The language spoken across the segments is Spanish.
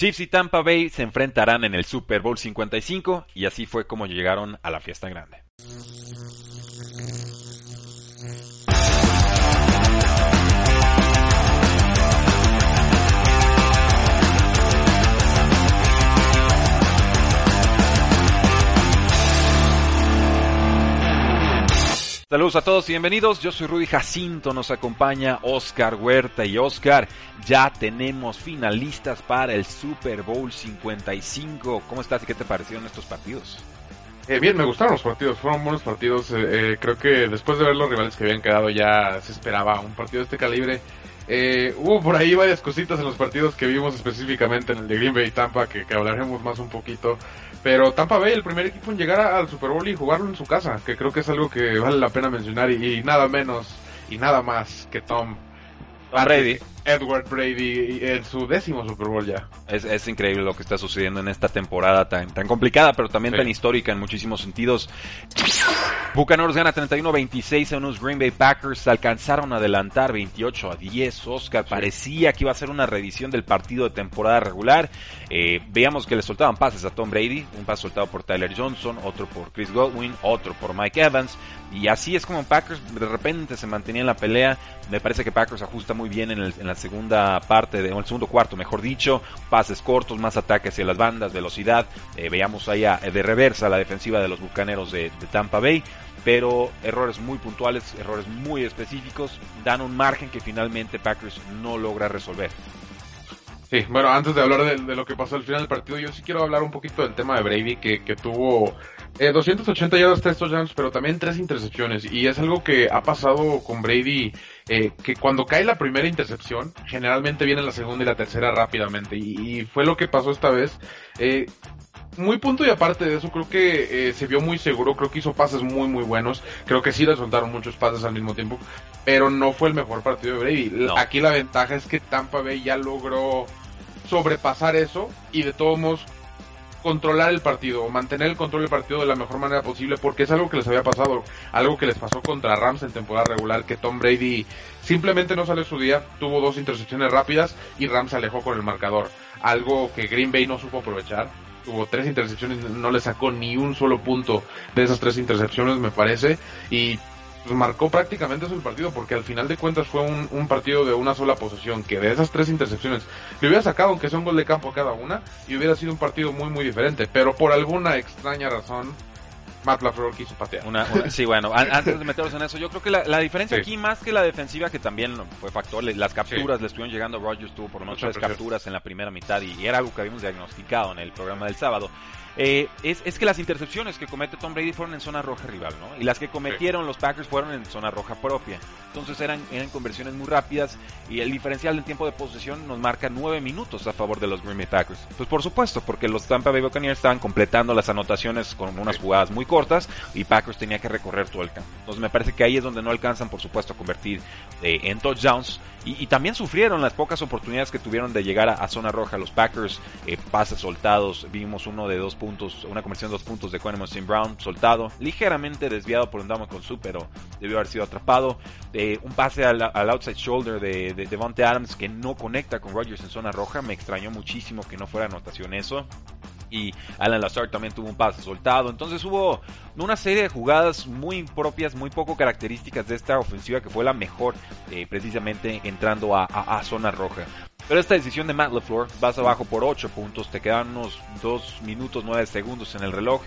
Chiefs y Tampa Bay se enfrentarán en el Super Bowl 55 y así fue como llegaron a la fiesta grande. Saludos a todos y bienvenidos. Yo soy Rudy Jacinto. Nos acompaña Oscar Huerta. Y Oscar, ya tenemos finalistas para el Super Bowl 55. ¿Cómo estás y qué te parecieron estos partidos? Eh, bien, me gustaron los partidos. Fueron buenos partidos. Eh, eh, creo que después de ver los rivales que habían quedado, ya se esperaba un partido de este calibre. Eh, hubo por ahí varias cositas en los partidos que vimos específicamente en el de Green Bay y Tampa que, que hablaremos más un poquito. Pero Tampa Bay, el primer equipo en llegar al Super Bowl y jugarlo en su casa, que creo que es algo que vale la pena mencionar y, y nada menos y nada más que Tom, Brady. Edward Brady en su décimo Super Bowl ya. Es, es, increíble lo que está sucediendo en esta temporada tan, tan complicada, pero también sí. tan histórica en muchísimos sentidos. Buccaneers gana 31-26 a unos Green Bay Packers. Alcanzaron a adelantar 28 a 10. Oscar sí. parecía que iba a ser una revisión del partido de temporada regular. Eh, veíamos que le soltaban pases a Tom Brady. Un pase soltado por Tyler Johnson, otro por Chris Godwin, otro por Mike Evans. Y así es como Packers de repente se mantenía en la pelea. Me parece que Packers ajusta muy bien en, el, la segunda parte, de, en el segundo cuarto, mejor dicho. Pases cortos, más ataques hacia las bandas, velocidad. Eh, veíamos ahí a, de reversa la defensiva de los bucaneros de, de Tampa Bay pero errores muy puntuales, errores muy específicos, dan un margen que finalmente Packers no logra resolver. Sí, bueno, antes de hablar de, de, lo que pasó al final del partido, yo sí quiero hablar un poquito del tema de Brady, que, que tuvo eh, 280 yardas, 3 touchdowns, pero también 3 intercepciones. Y es algo que ha pasado con Brady, eh, que cuando cae la primera intercepción, generalmente viene la segunda y la tercera rápidamente. Y, y fue lo que pasó esta vez. Eh, muy punto y aparte de eso, creo que eh, se vio muy seguro, creo que hizo pases muy muy buenos, creo que sí le soltaron muchos pases al mismo tiempo, pero no fue el mejor partido de Brady. No. Aquí la ventaja es que Tampa Bay ya logró sobrepasar eso y de todos modos controlar el partido, mantener el control del partido de la mejor manera posible, porque es algo que les había pasado, algo que les pasó contra Rams en temporada regular, que Tom Brady simplemente no salió su día, tuvo dos intercepciones rápidas y Rams se alejó con el marcador, algo que Green Bay no supo aprovechar, tuvo tres intercepciones, no le sacó ni un solo punto de esas tres intercepciones, me parece, y pues marcó prácticamente eso el partido, porque al final de cuentas fue un, un, partido de una sola posesión, que de esas tres intercepciones le hubiera sacado, aunque sea un gol de campo a cada una, y hubiera sido un partido muy, muy diferente, pero por alguna extraña razón, Matt LaFleur quiso patear. Una, una, sí, bueno, antes de meternos en eso, yo creo que la, la diferencia sí. aquí, más que la defensiva, que también fue factor, las capturas sí. le estuvieron llegando, Rogers tuvo por lo menos tres capturas en la primera mitad, y, y era algo que habíamos diagnosticado en el programa del sábado. Eh, es, es, que las intercepciones que comete Tom Brady fueron en zona roja rival, ¿no? Y las que cometieron sí. los Packers fueron en zona roja propia. Entonces eran, eran conversiones muy rápidas y el diferencial del tiempo de posesión nos marca nueve minutos a favor de los Green Bay Packers. Pues por supuesto, porque los Tampa Bay Buccaneers estaban completando las anotaciones con unas sí. jugadas muy cortas y Packers tenía que recorrer todo el campo. Entonces me parece que ahí es donde no alcanzan, por supuesto, a convertir eh, en touchdowns. Y, también sufrieron las pocas oportunidades que tuvieron de llegar a, zona roja. Los Packers, eh, pases soltados, vimos uno de dos puntos, una conversión de dos puntos de Quentin St. Brown, soltado, ligeramente desviado por un Damo con su, pero debió haber sido atrapado. Eh, un pase al, outside shoulder de, de Adams que no conecta con Rodgers en zona roja. Me extrañó muchísimo que no fuera anotación eso y Alan Lazar también tuvo un pase soltado. Entonces hubo una serie de jugadas muy propias, muy poco características de esta ofensiva que fue la mejor eh, precisamente entrando a, zona roja. Pero esta decisión de Matt LaFleur, vas abajo por 8 puntos, te quedan unos 2 minutos 9 segundos en el reloj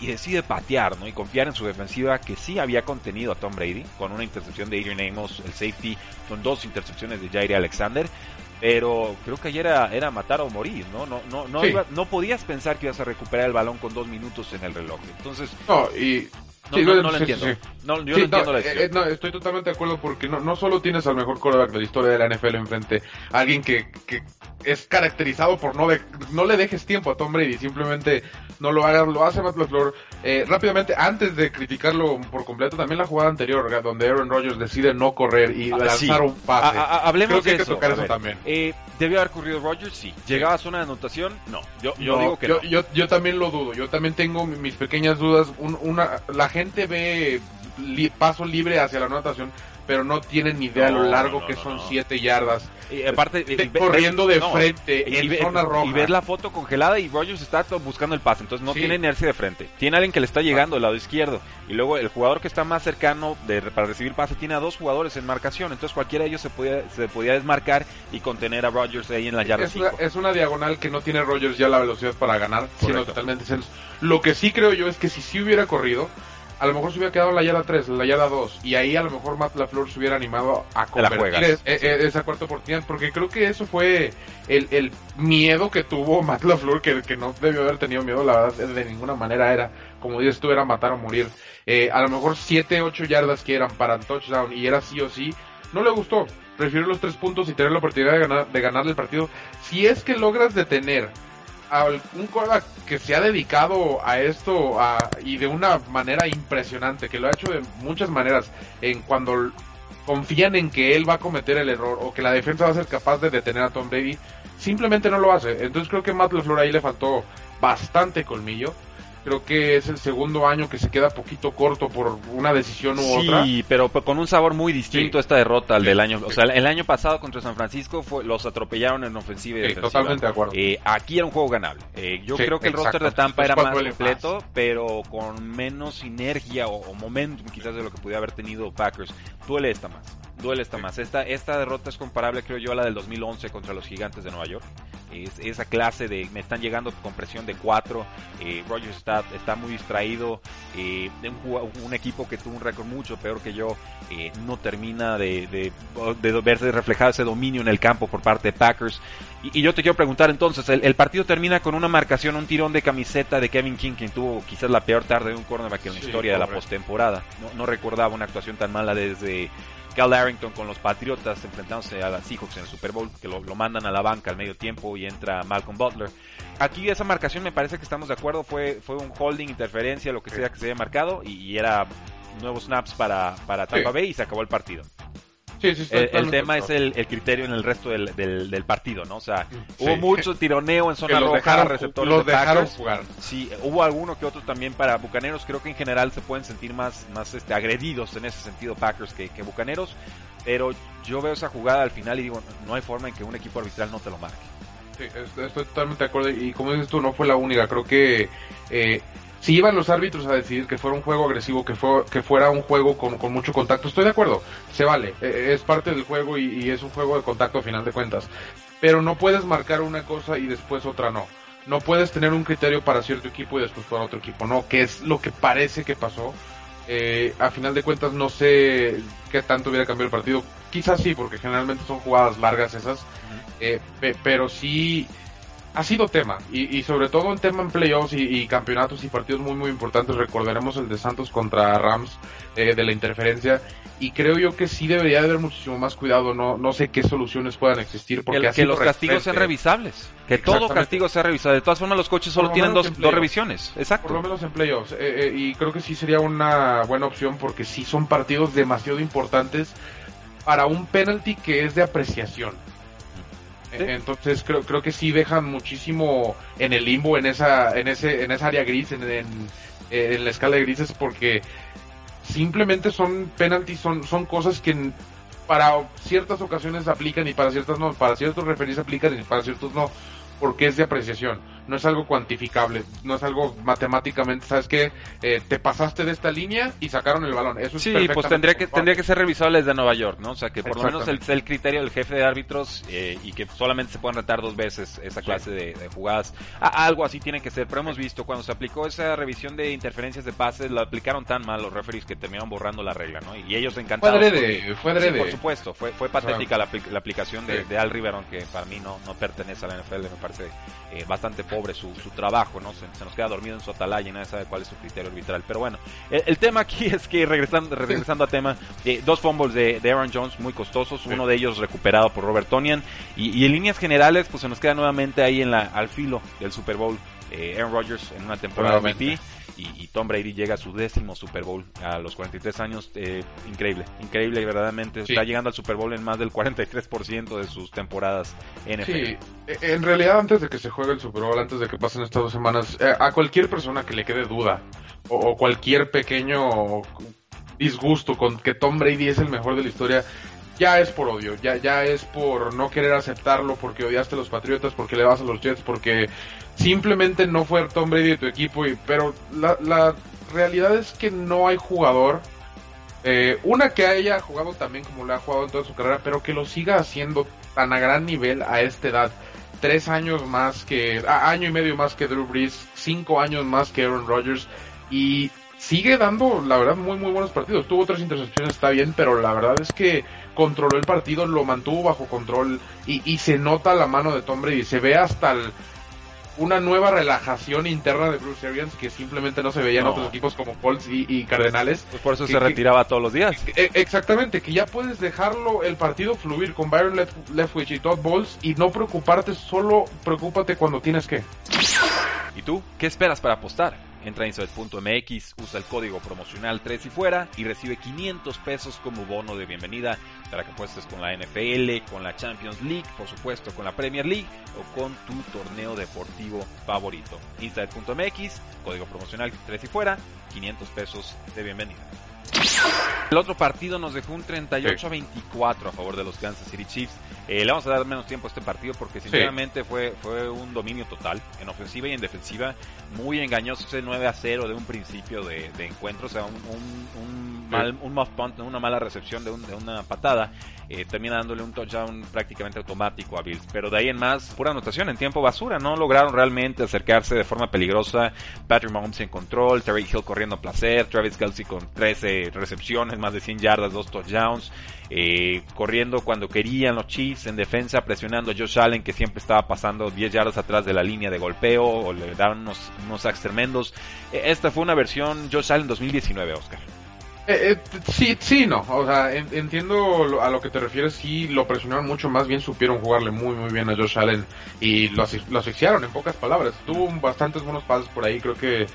y decide patear, ¿no? Y confiar en su defensiva que sí había contenido a Tom Brady con una intercepción de Adrian Amos, el safety, con dos intercepciones de Jair Alexander, pero creo que ayer era, era matar o morir, ¿no? No, no, no, sí. iba, no podías pensar que ibas a recuperar el balón con dos minutos en el reloj. Entonces. No, y No, no, no lo entiendo. No, yo no entiendo la eh, no, estoy totalmente de acuerdo porque no, no solo tienes al mejor quarterback de la historia de la NFL enfrente, alguien que, que es caracterizado por no, de, no le dejes tiempo a Tom Brady, simplemente no lo hagas, lo hace Matt LaFleur. Eh, rápidamente, antes de criticarlo por completo, también la jugada anterior, donde Aaron Rodgers decide no correr y ah, lanzar un pase. hablemos de eso. también. Eh, ¿Debió haber corrido Rodgers? Sí. ¿Llegaba a zona de anotación? No. Yo, yo digo que yo, Yo, yo también lo dudo. Yo también tengo mis pequeñas dudas. una, la gente ve paso libre hacia la anotación, pero no tienen ni idea de lo largo que son 7 yardas. Y aparte, corriendo de frente y, en zona roja. Y ver la foto congelada y Rogers está buscando el pase, entonces no tiene inercia de frente. Tiene alguien que le está llegando del lado izquierdo. Y luego el jugador que está más cercano de, para recibir pase tiene a dos jugadores en marcación. Entonces cualquiera de ellos se podía, se podía desmarcar y contener a Rogers ahí en la yarda. Es, una, es una diagonal que no tiene Rogers ya la velocidad para ganar, sino totalmente Lo que sí creo yo es que si sí hubiera corrido, a lo mejor se hubiera quedado en la yarda 3, en la yarda 2, y ahí a lo mejor Matt LaFleur se hubiera animado a convertir e, e, esa cuarta oportunidad, porque creo que eso fue el, el miedo que tuvo Matt LaFleur, que, que no debió haber tenido miedo, la verdad, de ninguna manera era, como dices tú, era matar o morir. Eh, a lo mejor 7, 8 yardas que eran para el touchdown y era sí o sí, no le gustó. Prefiero los tres puntos y tener la oportunidad de, ganar, de ganarle el partido. Si es que logras detener a un quarterback que se ha dedicado a esto y de una manera impresionante, que lo ha hecho de muchas maneras, en cuando confían en que él va a cometer el error o que la defensa va a ser capaz de detener a Tom Brady, simplemente no lo hace. Entonces creo que Matt LeFleur ahí le faltó bastante colmillo creo que es el segundo año que se queda poquito corto por una decisión u otra. Sí, pero con un sabor muy distinto esta derrota al del año. O sea, el año pasado contra San Francisco fue, los atropellaron en ofensiva y defensiva. Totalmente de acuerdo. Eh, aquí era un juego ganable. Eh, yo creo que el roster de Tampa era más completo, pero con menos sinergia o, o, momentum quizás de lo que pudiera haber tenido Packers. Duele esta más duele esta más. Esta, esta derrota es comparable, creo yo, a la del 2011 contra los Gigantes de Nueva York. Es, esa clase de me están llegando con presión de 4. Eh, Rogers está, está muy distraído. Eh, un, un, equipo que tuvo un récord mucho peor que yo eh, no termina de, de, verse reflejado ese dominio en el campo por parte de Packers. Y, yo te quiero preguntar entonces: el, partido termina con una marcación, un tirón de camiseta de Kevin King, quien tuvo quizás la peor tarde de un cornerback en la historia de la postemporada. No, no recordaba una actuación tan mala desde Cal Arrington con los Patriotas enfrentándose a las Seahawks en el Super Bowl, que lo, mandan a la banca al medio tiempo y entra Malcolm Butler. Aquí esa marcación me parece que estamos de acuerdo, fue, fue un holding, interferencia, lo que sea que se haya marcado, y, era nuevos snaps para, para Tampa Bay y se acabó el partido el, tema es el, criterio en el resto del, del, partido, ¿no? O sea, hubo mucho tironeo en zona roja, dejaron, receptores los dejaron jugar. Sí, hubo alguno que otro también para Bucaneros. Creo que en general se pueden sentir más, más este, agredidos en ese sentido Packers que, que Bucaneros. Pero yo veo esa jugada al final y digo, no hay forma en que un equipo arbitral no te lo marque. Sí, estoy, totalmente de acuerdo. Y como dices tú, no fue la única. Creo que eh, si iban los árbitros a decidir que fuera un juego agresivo, que, fue, que fuera un juego con, con mucho contacto, estoy de acuerdo, se vale, e, e, es parte del juego y, es un juego de contacto a final de cuentas. Pero no puedes marcar una cosa y después otra no. No puedes tener un criterio para cierto equipo y después para otro equipo, no, que es lo que parece que pasó. Eh, a final de cuentas no sé qué tanto hubiera cambiado el partido. Quizás sí, porque generalmente son jugadas largas esas. Eh, pero sí ha sido tema, y, sobre todo en tema en playoffs y, campeonatos y partidos muy muy importantes, recordaremos el de Santos contra Rams eh, de la interferencia, y creo yo que sí debería haber muchísimo más cuidado, no, no sé qué soluciones puedan existir, porque que, los castigos sean revisables, que todo castigo sea revisado, de todas formas los coches solo tienen dos, dos, revisiones, exacto. Por lo menos en playoffs, eh, eh, y creo que sí sería una buena opción porque sí son partidos demasiado importantes para un penalty que es de apreciación. Entonces creo, creo que sí dejan muchísimo en el limbo, en esa, en ese, en esa área gris, en, en, la escala de grises, porque simplemente son penalties, son, son cosas que para ciertas ocasiones aplican y para ciertas no, para ciertos referees aplican y para ciertos no, porque es de apreciación no es algo cuantificable, no es algo matemáticamente, ¿sabes qué? Eh, te pasaste de esta línea y sacaron el balón. Eso sí, pues tendría que, tendría que ser revisado desde Nueva York, ¿no? O sea, que por lo menos el, el criterio del jefe de árbitros eh, y que solamente se puedan retar dos veces esa clase de, jugadas. algo así tiene que ser, pero hemos visto cuando se aplicó esa revisión de interferencias de pases, lo aplicaron tan mal los referees que terminaron borrando la regla, ¿no? Y ellos encantados. Fue adrede, fue adrede. por supuesto, fue, fue patética la, aplicación de, Al Riveron, que para mí no, no pertenece a la NFL, me parece eh, bastante pobre su, su trabajo, ¿no? Se, nos queda dormido en su atalaya y nadie sabe cuál es su criterio arbitral. Pero bueno, el, tema aquí es que regresando, regresando a tema, eh, dos fumbles de, Aaron Jones muy costosos, uno de ellos recuperado por Robert Tonian y, en líneas generales pues se nos queda nuevamente ahí en la, al filo del Super Bowl. Eh, Aaron Rodgers en una temporada MVP y, Tom Brady llega a su décimo Super Bowl a los 43 años. Eh, increíble, increíble y verdaderamente está llegando al Super Bowl en más del 43% de sus temporadas NFL. Sí, e, en realidad antes de que se juegue el Super Bowl, antes de que pasen estas dos semanas, eh, a cualquier persona que le quede duda o, cualquier pequeño disgusto con que Tom Brady es el mejor de la historia, ya es por odio, ya, ya es por no querer aceptarlo, porque odiaste a los Patriotas, porque le vas a los Jets, porque simplemente no fue Tom Brady de tu equipo, y, pero la, la realidad es que no hay jugador, eh, una que haya jugado también como le ha jugado en toda su carrera, pero que lo siga haciendo tan a gran nivel a esta edad. Tres años más que, año y medio más que Drew Brees, cinco años más que Aaron Rodgers, y sigue dando, la verdad, muy, muy buenos partidos. Tuvo tres intercepciones, está bien, pero la verdad es que controló el partido, lo mantuvo bajo control y, y se nota la mano de Tom Brady. Se ve hasta el, una nueva relajación interna de Bruce Arians que simplemente no se veía en otros equipos como Colts y, Cardenales. Pues por eso se retiraba todos los días. E, exactamente, que ya puedes dejarlo el partido fluir con Byron Leftwich y Todd Bowles y no preocuparte, solo preocúpate cuando tienes que. ¿Y tú? ¿Ququé esperas para apostar? Entra en Inside.mx, usa el código promocional 3 y fuera y recibe 500 pesos como bono de bienvenida para que apuestes con la NFL, con la Champions League, por supuesto con la Premier League o con tu torneo deportivo favorito. Inside.mx, código promocional 3 y fuera, 500 pesos de bienvenida. El otro partido nos dejó un 38 a 24 a favor de los Kansas City Chiefs. Eh, le vamos a dar menos tiempo a este partido porque sinceramente fue, fue un dominio total en ofensiva y en defensiva. Muy engañoso ese 9 a 0 de un principio de, encuentro. O sea, un, un, mal, un muff punt, una mala recepción de, de una patada eh, termina dándole un touchdown prácticamente automático a Bills. Pero de ahí en más, pura anotación en tiempo basura. No lograron realmente acercarse de forma peligrosa. Patrick Mahomes en control, Terry Hill corriendo a placer, Travis Kelsey con 13 recepciones, más de 100 yardas, dos touchdowns. Eh, corriendo cuando querían los Chiefs en defensa, presionando a Josh Allen que siempre estaba pasando 10 yardas atrás de la línea de golpeo o le daban unos, unos sacks tremendos. Eh, esta fue una versión Josh Allen 2019, Oscar. Eh, eh, sí, sí, no. O sea, entiendo a lo que te refieres. Sí, lo presionaron mucho. Más bien supieron jugarle muy, muy bien a Josh Allen. Y lo, asfixiaron, en pocas palabras. Tuvo bastantes buenos pases por ahí. Creo que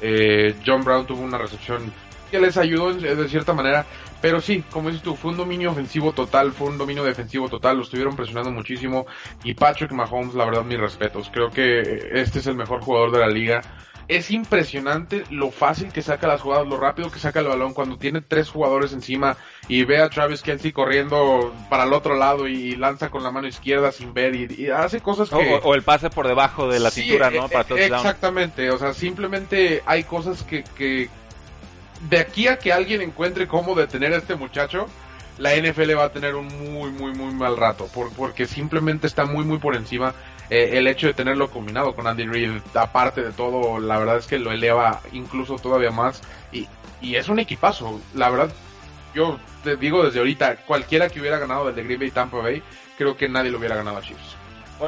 eh, John Brown tuvo una recepción que les ayudó de cierta manera. Pero sí, como dices tú, fue un dominio ofensivo total, fue un dominio defensivo total, lo estuvieron presionando muchísimo. Y Patrick Mahomes, la verdad, mis respetos. Creo que este es el mejor jugador de la liga es impresionante lo fácil que saca las jugadas, lo rápido que saca el balón cuando tiene tres jugadores encima y ve a Travis Kelsey corriendo para el otro lado y lanza con la mano izquierda sin ver y, hace cosas que... O, el pase por debajo de la cintura, ¿no? E, para e, exactamente, o sea, simplemente hay cosas que, que de aquí a que alguien encuentre cómo detener a este muchacho, la NFL va a tener un muy, muy, muy mal rato, porque simplemente está muy, muy por encima eh, el hecho de tenerlo combinado con Andy Reid, aparte de todo, la verdad es que lo eleva incluso todavía más. Y, y es un equipazo. La verdad, yo te digo desde ahorita, cualquiera que hubiera ganado desde Green Bay Tampa Bay, creo que nadie lo hubiera ganado a Chiefs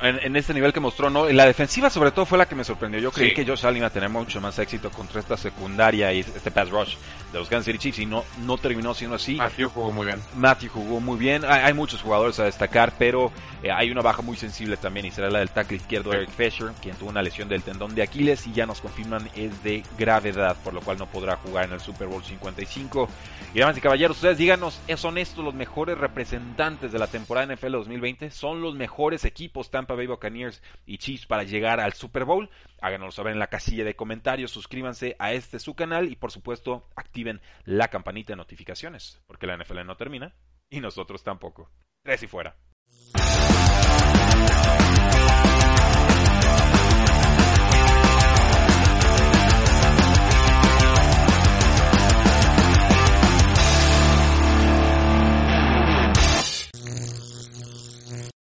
en, este nivel que mostró, ¿no? La defensiva sobre todo fue la que me sorprendió. Yo creí que Josh Allen iba a tener mucho más éxito contra esta secundaria y este pass rush de los Kansas City Chiefs y no, no terminó siendo así. Matthew jugó muy bien. Matthew jugó muy bien. Hay, muchos jugadores a destacar, pero eh, hay una baja muy sensible también y será la del tackle izquierdo Eric Fisher, quien tuvo una lesión del tendón de Aquiles y ya nos confirman es de gravedad, por lo cual no podrá jugar en el Super Bowl 55. Y damas y caballeros, ustedes díganos, ¿son estos los mejores representantes de la temporada NFL 2020? ¿Son los mejores equipos Tampa Bay Buccaneers y Chiefs para llegar al Super Bowl. Háganoslo saber en la casilla de comentarios, suscríbanse a este su canal y por supuesto activen la campanita de notificaciones, porque la NFL no termina y nosotros tampoco. Tres y fuera.